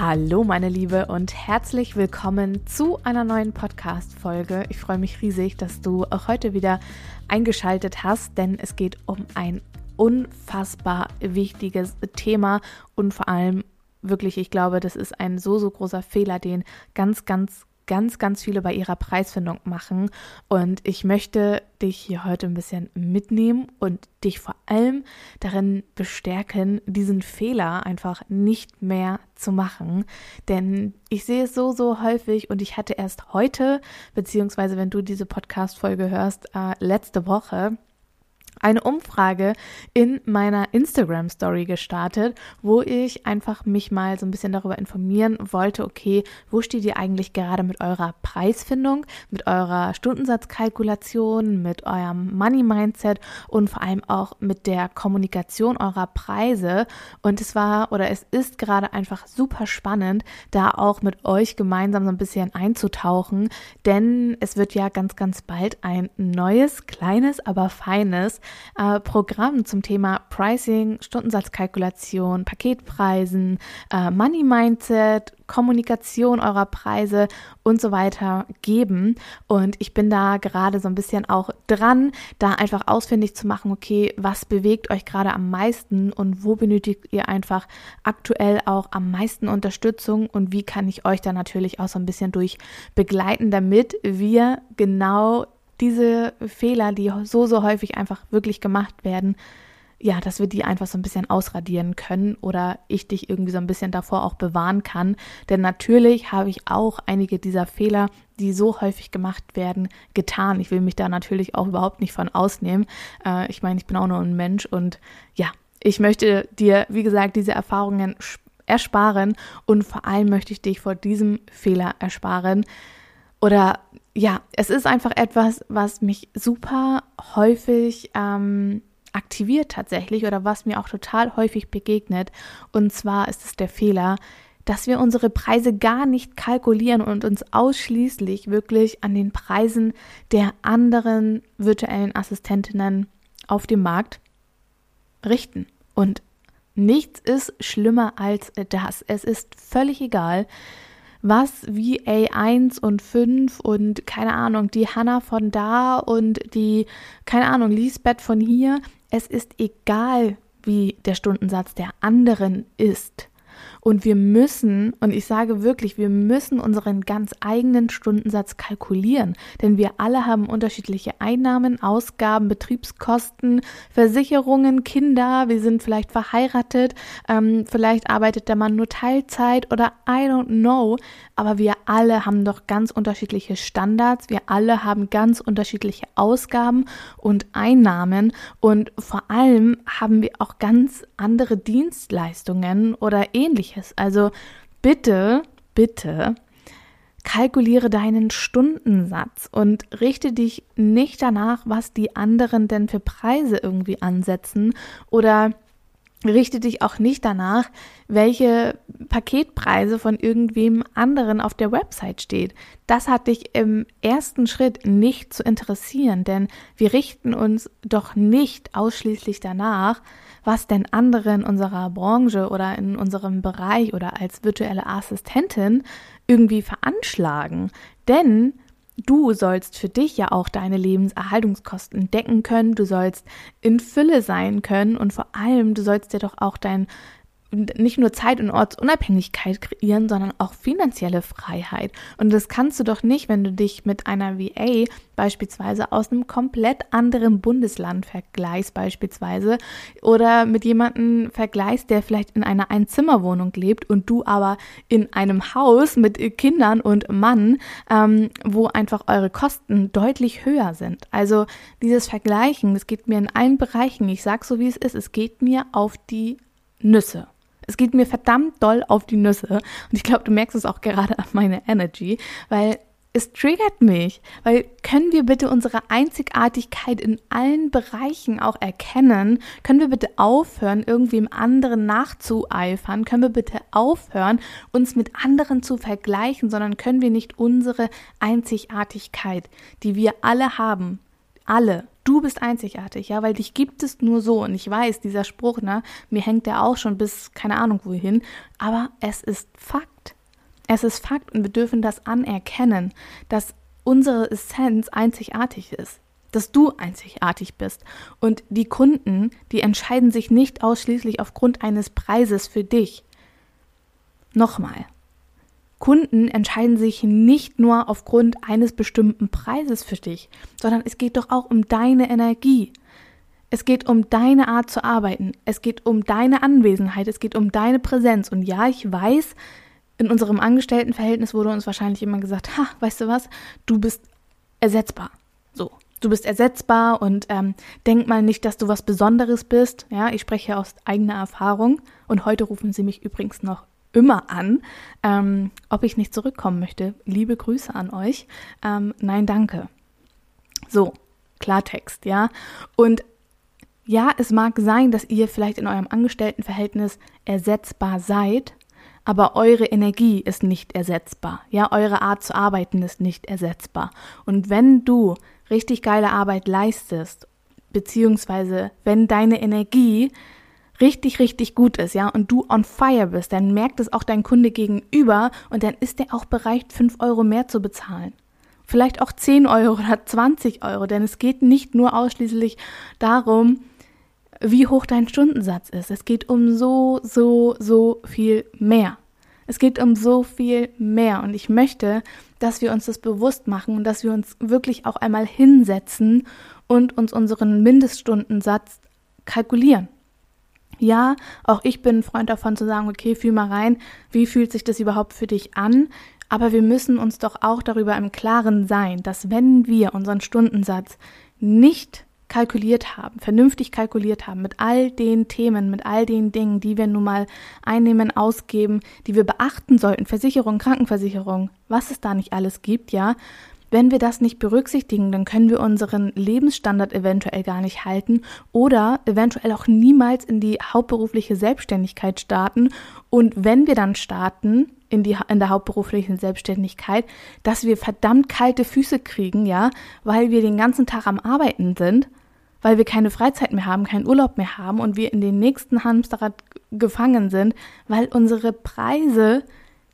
Hallo meine Liebe und herzlich willkommen zu einer neuen Podcast-Folge. Ich freue mich riesig, dass du auch heute wieder eingeschaltet hast, denn es geht um ein unfassbar wichtiges Thema und vor allem wirklich, ich glaube, das ist ein so, so großer Fehler, den ganz, ganz, ganz, ganz viele bei ihrer Preisfindung machen. Und ich möchte dich hier heute ein bisschen mitnehmen und dich vor allem darin bestärken, diesen Fehler einfach nicht mehr zu machen. Denn ich sehe es so, so häufig und ich hatte erst heute, beziehungsweise wenn du diese Podcast-Folge hörst, äh, letzte Woche, eine Umfrage in meiner Instagram Story gestartet, wo ich einfach mich mal so ein bisschen darüber informieren wollte, okay, wo steht ihr eigentlich gerade mit eurer Preisfindung, mit eurer Stundensatzkalkulation, mit eurem Money Mindset und vor allem auch mit der Kommunikation eurer Preise. Und es war oder es ist gerade einfach super spannend, da auch mit euch gemeinsam so ein bisschen einzutauchen, denn es wird ja ganz ganz bald ein neues, kleines, aber feines äh, Programm zum Thema Pricing, Stundensatzkalkulation, Paketpreisen, äh, Money Mindset, Kommunikation eurer Preise und so weiter geben. Und ich bin da gerade so ein bisschen auch dran, da einfach ausfindig zu machen, okay, was bewegt euch gerade am meisten und wo benötigt ihr einfach aktuell auch am meisten Unterstützung und wie kann ich euch da natürlich auch so ein bisschen durch begleiten, damit wir genau diese Fehler, die so, so häufig einfach wirklich gemacht werden, ja, dass wir die einfach so ein bisschen ausradieren können oder ich dich irgendwie so ein bisschen davor auch bewahren kann. Denn natürlich habe ich auch einige dieser Fehler, die so häufig gemacht werden, getan. Ich will mich da natürlich auch überhaupt nicht von ausnehmen. Äh, ich meine, ich bin auch nur ein Mensch und ja, ich möchte dir, wie gesagt, diese Erfahrungen ersparen und vor allem möchte ich dich vor diesem Fehler ersparen. Oder ja, es ist einfach etwas, was mich super häufig ähm, aktiviert tatsächlich oder was mir auch total häufig begegnet. Und zwar ist es der Fehler, dass wir unsere Preise gar nicht kalkulieren und uns ausschließlich wirklich an den Preisen der anderen virtuellen Assistentinnen auf dem Markt richten. Und nichts ist schlimmer als das. Es ist völlig egal, was wie A1 und 5 und keine Ahnung, die Hannah von da und die, keine Ahnung, Lisbeth von hier. Es ist egal, wie der Stundensatz der anderen ist. Und wir müssen, und ich sage wirklich, wir müssen unseren ganz eigenen Stundensatz kalkulieren, denn wir alle haben unterschiedliche Einnahmen, Ausgaben, Betriebskosten, Versicherungen, Kinder, wir sind vielleicht verheiratet, ähm, vielleicht arbeitet der Mann nur Teilzeit oder I don't know, aber wir alle haben doch ganz unterschiedliche Standards, wir alle haben ganz unterschiedliche Ausgaben und Einnahmen. Und vor allem haben wir auch ganz andere Dienstleistungen oder ähnliches ähnliches. Also bitte, bitte kalkuliere deinen Stundensatz und richte dich nicht danach, was die anderen denn für Preise irgendwie ansetzen oder richte dich auch nicht danach, welche Paketpreise von irgendwem anderen auf der Website steht. Das hat dich im ersten Schritt nicht zu interessieren, denn wir richten uns doch nicht ausschließlich danach, was denn andere in unserer Branche oder in unserem Bereich oder als virtuelle Assistentin irgendwie veranschlagen. Denn du sollst für dich ja auch deine Lebenserhaltungskosten decken können, du sollst in Fülle sein können. Und vor allem, du sollst dir doch auch dein nicht nur Zeit- und Ortsunabhängigkeit kreieren, sondern auch finanzielle Freiheit. Und das kannst du doch nicht, wenn du dich mit einer VA beispielsweise aus einem komplett anderen Bundesland vergleichst beispielsweise oder mit jemandem vergleichst, der vielleicht in einer Einzimmerwohnung lebt und du aber in einem Haus mit Kindern und Mann, ähm, wo einfach eure Kosten deutlich höher sind. Also dieses Vergleichen, das geht mir in allen Bereichen, ich sag so wie es ist, es geht mir auf die Nüsse. Es geht mir verdammt doll auf die Nüsse. Und ich glaube, du merkst es auch gerade an meiner Energy, weil es triggert mich, weil können wir bitte unsere Einzigartigkeit in allen Bereichen auch erkennen? Können wir bitte aufhören, irgendwie im anderen nachzueifern? Können wir bitte aufhören, uns mit anderen zu vergleichen, sondern können wir nicht unsere Einzigartigkeit, die wir alle haben, alle, du bist einzigartig, ja, weil dich gibt es nur so. Und ich weiß, dieser Spruch, ne, mir hängt der auch schon bis keine Ahnung wohin, aber es ist Fakt. Es ist Fakt und wir dürfen das anerkennen, dass unsere Essenz einzigartig ist, dass du einzigartig bist. Und die Kunden, die entscheiden sich nicht ausschließlich aufgrund eines Preises für dich. Nochmal. Kunden entscheiden sich nicht nur aufgrund eines bestimmten Preises für dich, sondern es geht doch auch um deine Energie. Es geht um deine Art zu arbeiten. Es geht um deine Anwesenheit. Es geht um deine Präsenz. Und ja, ich weiß, in unserem Angestelltenverhältnis wurde uns wahrscheinlich immer gesagt, ha, weißt du was, du bist ersetzbar. So, du bist ersetzbar und ähm, denk mal nicht, dass du was Besonderes bist. Ja, ich spreche aus eigener Erfahrung und heute rufen sie mich übrigens noch immer an, ähm, ob ich nicht zurückkommen möchte. Liebe Grüße an euch. Ähm, nein, danke. So, Klartext, ja. Und ja, es mag sein, dass ihr vielleicht in eurem Angestelltenverhältnis ersetzbar seid, aber eure Energie ist nicht ersetzbar. Ja, eure Art zu arbeiten ist nicht ersetzbar. Und wenn du richtig geile Arbeit leistest, beziehungsweise wenn deine Energie richtig, richtig gut ist, ja, und du on fire bist, dann merkt es auch dein Kunde gegenüber und dann ist er auch bereit, 5 Euro mehr zu bezahlen. Vielleicht auch 10 Euro oder 20 Euro, denn es geht nicht nur ausschließlich darum, wie hoch dein Stundensatz ist. Es geht um so, so, so viel mehr. Es geht um so viel mehr und ich möchte, dass wir uns das bewusst machen und dass wir uns wirklich auch einmal hinsetzen und uns unseren Mindeststundensatz kalkulieren. Ja, auch ich bin ein Freund davon zu sagen, okay, fühl mal rein, wie fühlt sich das überhaupt für dich an? Aber wir müssen uns doch auch darüber im Klaren sein, dass wenn wir unseren Stundensatz nicht kalkuliert haben, vernünftig kalkuliert haben mit all den Themen, mit all den Dingen, die wir nun mal einnehmen, ausgeben, die wir beachten sollten, Versicherung, Krankenversicherung, was es da nicht alles gibt, ja. Wenn wir das nicht berücksichtigen, dann können wir unseren Lebensstandard eventuell gar nicht halten oder eventuell auch niemals in die hauptberufliche Selbstständigkeit starten. Und wenn wir dann starten, in, die, in der hauptberuflichen Selbstständigkeit, dass wir verdammt kalte Füße kriegen, ja, weil wir den ganzen Tag am Arbeiten sind, weil wir keine Freizeit mehr haben, keinen Urlaub mehr haben und wir in den nächsten Hamsterrad gefangen sind, weil unsere Preise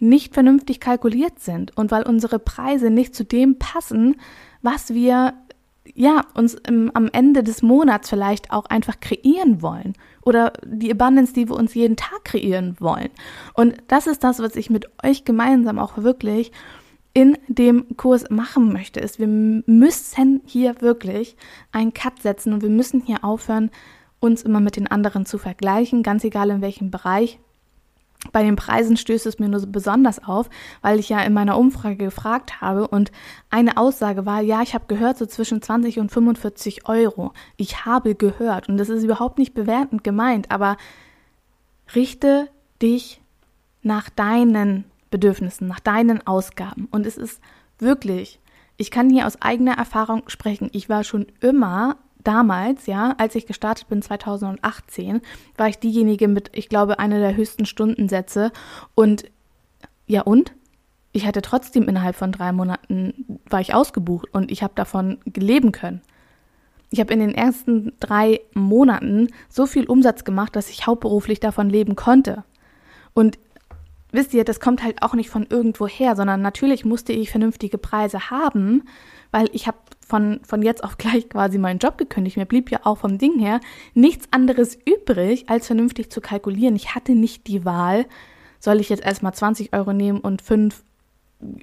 nicht vernünftig kalkuliert sind und weil unsere Preise nicht zu dem passen, was wir ja, uns im, am Ende des Monats vielleicht auch einfach kreieren wollen oder die Abundance, die wir uns jeden Tag kreieren wollen. Und das ist das, was ich mit euch gemeinsam auch wirklich in dem Kurs machen möchte, ist, wir müssen hier wirklich einen Cut setzen und wir müssen hier aufhören, uns immer mit den anderen zu vergleichen, ganz egal in welchem Bereich. Bei den Preisen stößt es mir nur besonders auf, weil ich ja in meiner Umfrage gefragt habe und eine Aussage war, ja, ich habe gehört so zwischen 20 und 45 Euro. Ich habe gehört und das ist überhaupt nicht bewertend gemeint, aber richte dich nach deinen Bedürfnissen, nach deinen Ausgaben und es ist wirklich, ich kann hier aus eigener Erfahrung sprechen, ich war schon immer damals, ja, als ich gestartet bin 2018, war ich diejenige mit, ich glaube, einer der höchsten Stundensätze. Und ja und? Ich hatte trotzdem innerhalb von drei Monaten, war ich ausgebucht und ich habe davon leben können. Ich habe in den ersten drei Monaten so viel Umsatz gemacht, dass ich hauptberuflich davon leben konnte. Und wisst ihr, das kommt halt auch nicht von irgendwo her, sondern natürlich musste ich vernünftige Preise haben, weil ich habe von, von jetzt auf gleich quasi meinen Job gekündigt. Mir blieb ja auch vom Ding her nichts anderes übrig, als vernünftig zu kalkulieren. Ich hatte nicht die Wahl, soll ich jetzt erstmal 20 Euro nehmen und fünf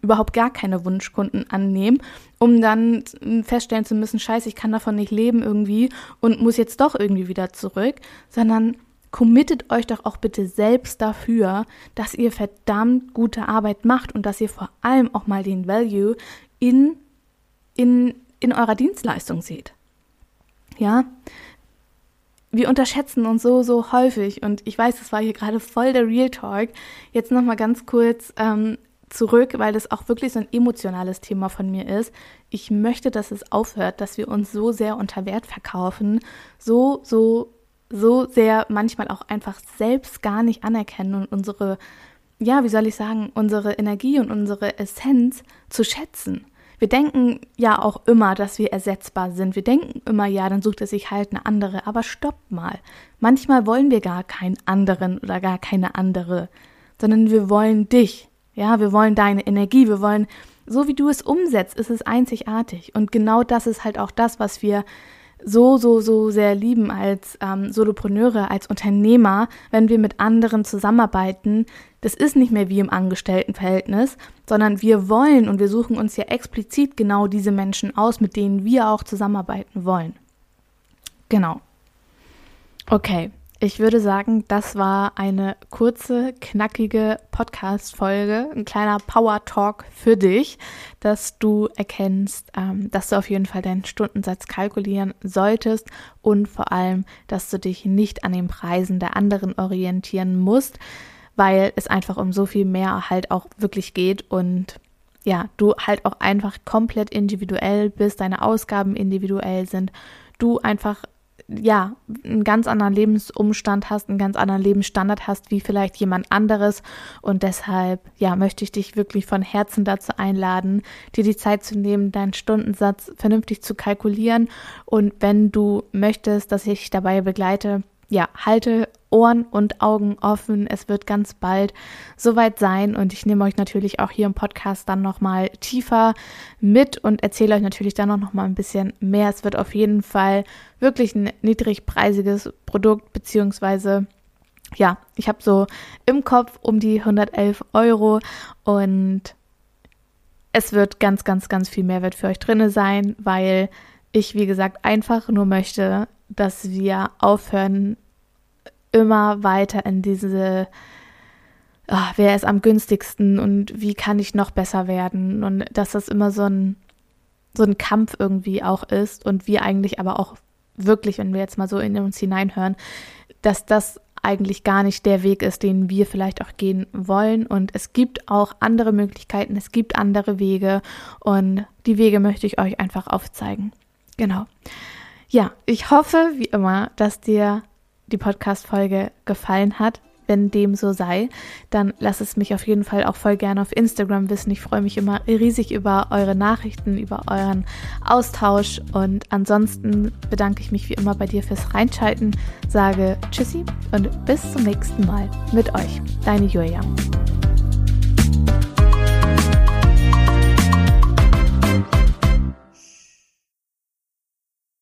überhaupt gar keine Wunschkunden annehmen, um dann feststellen zu müssen, scheiße, ich kann davon nicht leben irgendwie und muss jetzt doch irgendwie wieder zurück, sondern committet euch doch auch bitte selbst dafür, dass ihr verdammt gute Arbeit macht und dass ihr vor allem auch mal den Value in, in, in eurer Dienstleistung seht. Ja, wir unterschätzen uns so, so häufig und ich weiß, das war hier gerade voll der Real Talk. Jetzt nochmal ganz kurz ähm, zurück, weil das auch wirklich so ein emotionales Thema von mir ist. Ich möchte, dass es aufhört, dass wir uns so sehr unter Wert verkaufen, so, so, so sehr manchmal auch einfach selbst gar nicht anerkennen und unsere, ja, wie soll ich sagen, unsere Energie und unsere Essenz zu schätzen. Wir denken ja auch immer, dass wir ersetzbar sind. Wir denken immer, ja, dann sucht er sich halt eine andere. Aber stopp mal. Manchmal wollen wir gar keinen anderen oder gar keine andere, sondern wir wollen dich. Ja, wir wollen deine Energie. Wir wollen, so wie du es umsetzt, ist es einzigartig. Und genau das ist halt auch das, was wir so, so, so sehr lieben als ähm, Solopreneure, als Unternehmer, wenn wir mit anderen zusammenarbeiten. Das ist nicht mehr wie im Angestelltenverhältnis, sondern wir wollen und wir suchen uns ja explizit genau diese Menschen aus, mit denen wir auch zusammenarbeiten wollen. Genau. Okay, ich würde sagen, das war eine kurze, knackige Podcast-Folge, ein kleiner Power-Talk für dich, dass du erkennst, ähm, dass du auf jeden Fall deinen Stundensatz kalkulieren solltest und vor allem, dass du dich nicht an den Preisen der anderen orientieren musst, weil es einfach um so viel mehr halt auch wirklich geht und ja, du halt auch einfach komplett individuell bist, deine Ausgaben individuell sind, du einfach ja, einen ganz anderen Lebensumstand hast, einen ganz anderen Lebensstandard hast, wie vielleicht jemand anderes. Und deshalb, ja, möchte ich dich wirklich von Herzen dazu einladen, dir die Zeit zu nehmen, deinen Stundensatz vernünftig zu kalkulieren. Und wenn du möchtest, dass ich dich dabei begleite, ja, halte Ohren und Augen offen. Es wird ganz bald soweit sein und ich nehme euch natürlich auch hier im Podcast dann nochmal tiefer mit und erzähle euch natürlich dann auch nochmal ein bisschen mehr. Es wird auf jeden Fall wirklich ein niedrigpreisiges Produkt, beziehungsweise ja, ich habe so im Kopf um die 111 Euro und es wird ganz, ganz, ganz viel Mehrwert für euch drin sein, weil ich, wie gesagt, einfach nur möchte, dass wir aufhören, immer weiter in diese, oh, wer ist am günstigsten und wie kann ich noch besser werden und dass das immer so ein, so ein Kampf irgendwie auch ist und wir eigentlich aber auch wirklich, wenn wir jetzt mal so in uns hineinhören, dass das eigentlich gar nicht der Weg ist, den wir vielleicht auch gehen wollen. Und es gibt auch andere Möglichkeiten, es gibt andere Wege und die Wege möchte ich euch einfach aufzeigen. Genau. Ja, ich hoffe, wie immer, dass dir die Podcast-Folge gefallen hat. Wenn dem so sei, dann lass es mich auf jeden Fall auch voll gerne auf Instagram wissen. Ich freue mich immer riesig über eure Nachrichten, über euren Austausch. Und ansonsten bedanke ich mich wie immer bei dir fürs Reinschalten, sage Tschüssi und bis zum nächsten Mal mit euch. Deine Julia.